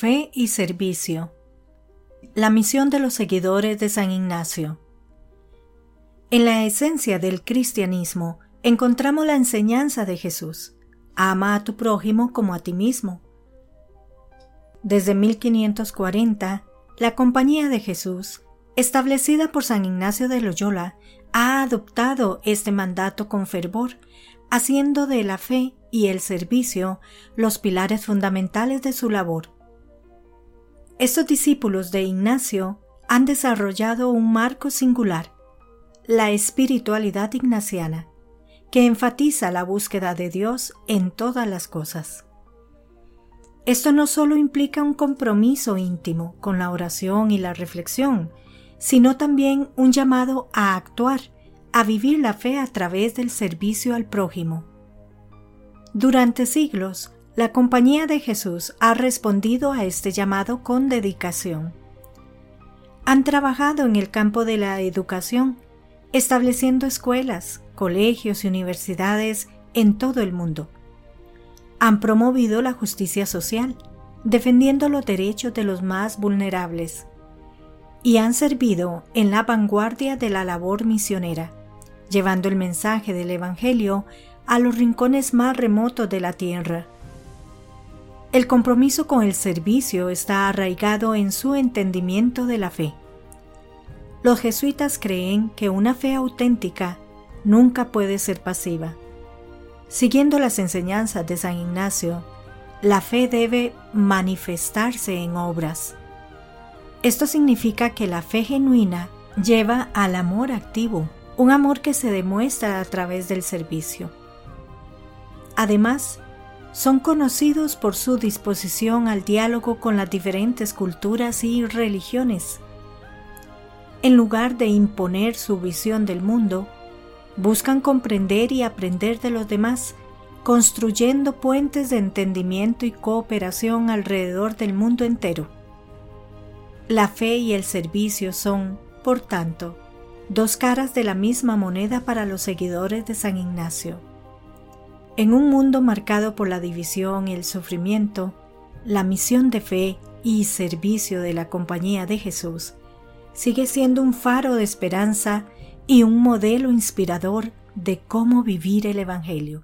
Fe y servicio. La misión de los seguidores de San Ignacio. En la esencia del cristianismo encontramos la enseñanza de Jesús. Ama a tu prójimo como a ti mismo. Desde 1540, la Compañía de Jesús, establecida por San Ignacio de Loyola, ha adoptado este mandato con fervor, haciendo de la fe y el servicio los pilares fundamentales de su labor. Estos discípulos de Ignacio han desarrollado un marco singular, la espiritualidad ignaciana, que enfatiza la búsqueda de Dios en todas las cosas. Esto no solo implica un compromiso íntimo con la oración y la reflexión, sino también un llamado a actuar, a vivir la fe a través del servicio al prójimo. Durante siglos, la Compañía de Jesús ha respondido a este llamado con dedicación. Han trabajado en el campo de la educación, estableciendo escuelas, colegios y universidades en todo el mundo. Han promovido la justicia social, defendiendo los derechos de los más vulnerables, y han servido en la vanguardia de la labor misionera, llevando el mensaje del Evangelio a los rincones más remotos de la tierra el compromiso con el servicio está arraigado en su entendimiento de la fe. Los jesuitas creen que una fe auténtica nunca puede ser pasiva. Siguiendo las enseñanzas de San Ignacio, la fe debe manifestarse en obras. Esto significa que la fe genuina lleva al amor activo, un amor que se demuestra a través del servicio. Además, son conocidos por su disposición al diálogo con las diferentes culturas y religiones. En lugar de imponer su visión del mundo, buscan comprender y aprender de los demás, construyendo puentes de entendimiento y cooperación alrededor del mundo entero. La fe y el servicio son, por tanto, dos caras de la misma moneda para los seguidores de San Ignacio. En un mundo marcado por la división y el sufrimiento, la misión de fe y servicio de la Compañía de Jesús sigue siendo un faro de esperanza y un modelo inspirador de cómo vivir el Evangelio.